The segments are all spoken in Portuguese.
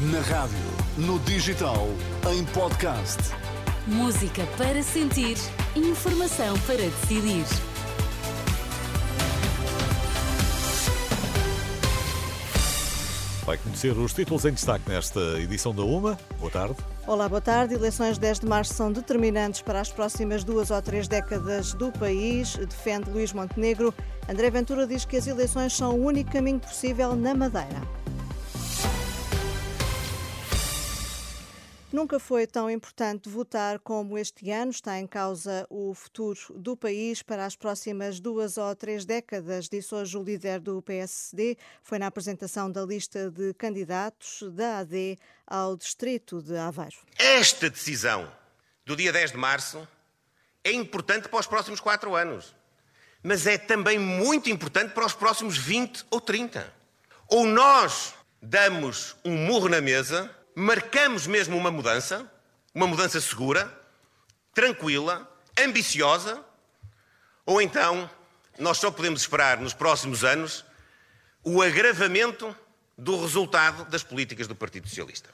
Na rádio, no digital, em podcast. Música para sentir, informação para decidir. Vai conhecer os títulos em destaque nesta edição da UMA. Boa tarde. Olá, boa tarde. Eleições 10 de março são determinantes para as próximas duas ou três décadas do país, defende Luís Montenegro. André Ventura diz que as eleições são o único caminho possível na Madeira. Nunca foi tão importante votar como este ano. Está em causa o futuro do país para as próximas duas ou três décadas, disse hoje o líder do PSD. Foi na apresentação da lista de candidatos da AD ao distrito de Aveiro. Esta decisão do dia 10 de março é importante para os próximos quatro anos, mas é também muito importante para os próximos 20 ou 30. Ou nós damos um murro na mesa marcamos mesmo uma mudança, uma mudança segura, tranquila, ambiciosa, ou então nós só podemos esperar nos próximos anos o agravamento do resultado das políticas do Partido Socialista.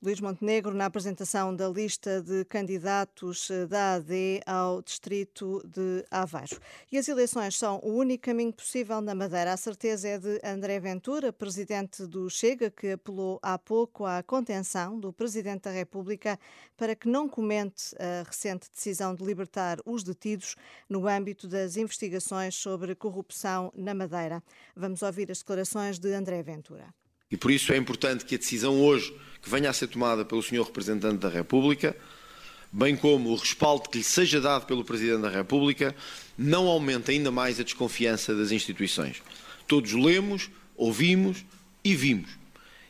Luís Montenegro na apresentação da lista de candidatos eh, da AD ao distrito de Aveiro. E as eleições são o único caminho possível na Madeira. A certeza é de André Ventura, presidente do Chega, que apelou há pouco à contenção do presidente da República para que não comente a recente decisão de libertar os detidos no âmbito das investigações sobre corrupção na Madeira. Vamos ouvir as declarações de André Ventura. E por isso é importante que a decisão hoje que venha a ser tomada pelo Sr. Representante da República, bem como o respaldo que lhe seja dado pelo Presidente da República, não aumente ainda mais a desconfiança das instituições. Todos lemos, ouvimos e vimos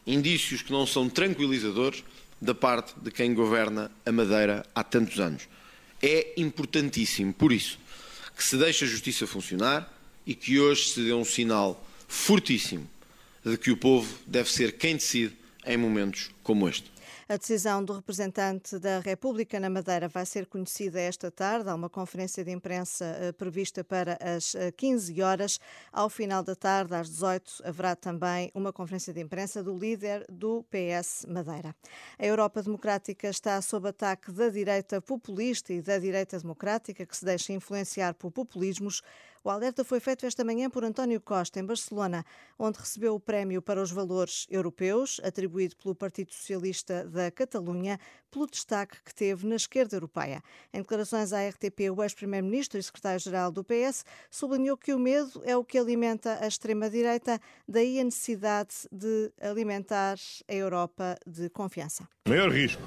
indícios que não são tranquilizadores da parte de quem governa a Madeira há tantos anos. É importantíssimo, por isso, que se deixe a justiça funcionar e que hoje se dê um sinal fortíssimo de que o povo deve ser quem decide em momentos como este. A decisão do representante da República na Madeira vai ser conhecida esta tarde. Há uma conferência de imprensa eh, prevista para as 15 eh, horas. Ao final da tarde, às 18, haverá também uma conferência de imprensa do líder do PS Madeira. A Europa Democrática está sob ataque da direita populista e da direita democrática, que se deixa influenciar por populismos o alerta foi feito esta manhã por António Costa, em Barcelona, onde recebeu o prémio para os valores europeus, atribuído pelo Partido Socialista da Catalunha, pelo destaque que teve na esquerda europeia. Em declarações à RTP, o ex-primeiro-ministro e secretário-geral do PS sublinhou que o medo é o que alimenta a extrema-direita, daí a necessidade de alimentar a Europa de confiança. O maior risco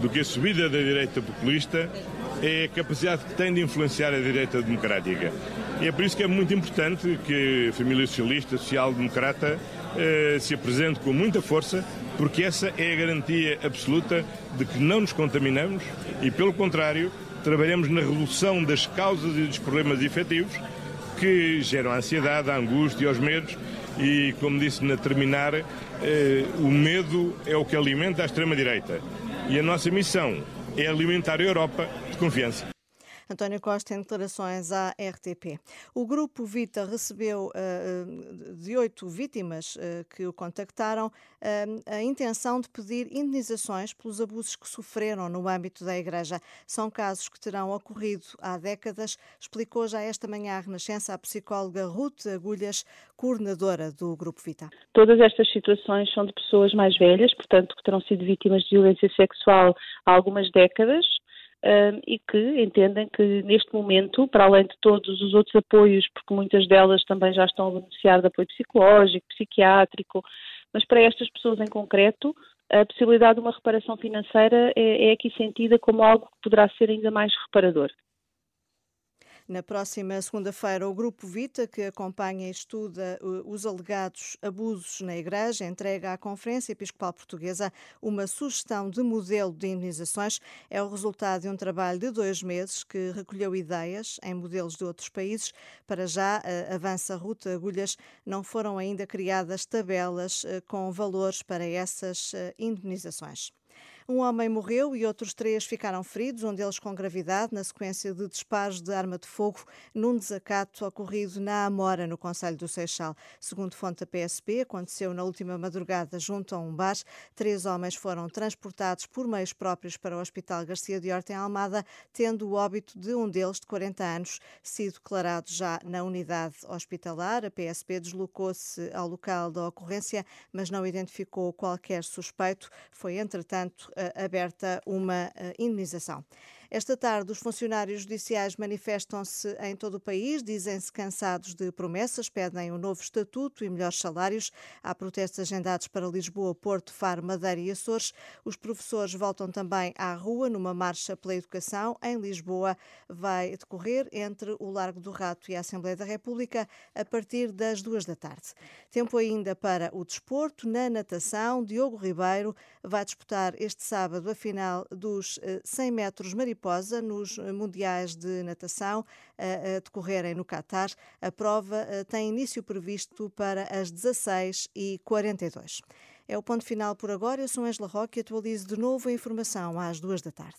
do que a subida da direita populista é a capacidade que tem de influenciar a direita democrática. E é por isso que é muito importante que a família socialista, social-democrata, eh, se apresente com muita força, porque essa é a garantia absoluta de que não nos contaminamos e, pelo contrário, trabalhamos na redução das causas e dos problemas efetivos que geram a ansiedade, a angústia e os medos. E, como disse na terminar, eh, o medo é o que alimenta a extrema-direita. E a nossa missão é alimentar a Europa de confiança. António Costa em declarações à RTP. O grupo Vita recebeu uh, de oito vítimas uh, que o contactaram a intenção de pedir indenizações pelos abusos que sofreram no âmbito da Igreja. São casos que terão ocorrido há décadas, explicou já esta manhã à Renascença a psicóloga Ruth Agulhas, coordenadora do Grupo Vita. Todas estas situações são de pessoas mais velhas, portanto, que terão sido vítimas de violência sexual há algumas décadas e que entendem que neste momento, para além de todos os outros apoios, porque muitas delas também já estão a beneficiar de apoio psicológico, psiquiátrico, mas para estas pessoas em concreto, a possibilidade de uma reparação financeira é, é aqui sentida como algo que poderá ser ainda mais reparador. Na próxima segunda-feira, o Grupo Vita, que acompanha e estuda uh, os alegados abusos na Igreja, entrega à Conferência Episcopal Portuguesa uma sugestão de modelo de indenizações. É o resultado de um trabalho de dois meses que recolheu ideias em modelos de outros países. Para já, avança Ruta Agulhas, não foram ainda criadas tabelas uh, com valores para essas indenizações. Um homem morreu e outros três ficaram feridos, um deles com gravidade, na sequência de disparos de arma de fogo num desacato ocorrido na Amora, no Conselho do Seixal. Segundo fonte da PSP, aconteceu na última madrugada junto a um bar. Três homens foram transportados por meios próprios para o Hospital Garcia de Horta, em Almada, tendo o óbito de um deles, de 40 anos, sido declarado já na unidade hospitalar. A PSP deslocou-se ao local da ocorrência, mas não identificou qualquer suspeito. Foi, entretanto, aberta uma eh, indenização. Esta tarde, os funcionários judiciais manifestam-se em todo o país, dizem-se cansados de promessas, pedem um novo estatuto e melhores salários. Há protestos agendados para Lisboa, Porto, Faro, Madeira e Açores. Os professores voltam também à rua numa marcha pela educação. Em Lisboa, vai decorrer entre o Largo do Rato e a Assembleia da República a partir das duas da tarde. Tempo ainda para o desporto. Na natação, Diogo Ribeiro vai disputar este sábado a final dos 100 eh, metros mariposa mariposa nos Mundiais de Natação a decorrerem no Catar. A prova eh, tem início previsto para as 16h42. É o ponto final por agora. Eu sou Angela Roque e atualizo de novo a informação às duas da tarde.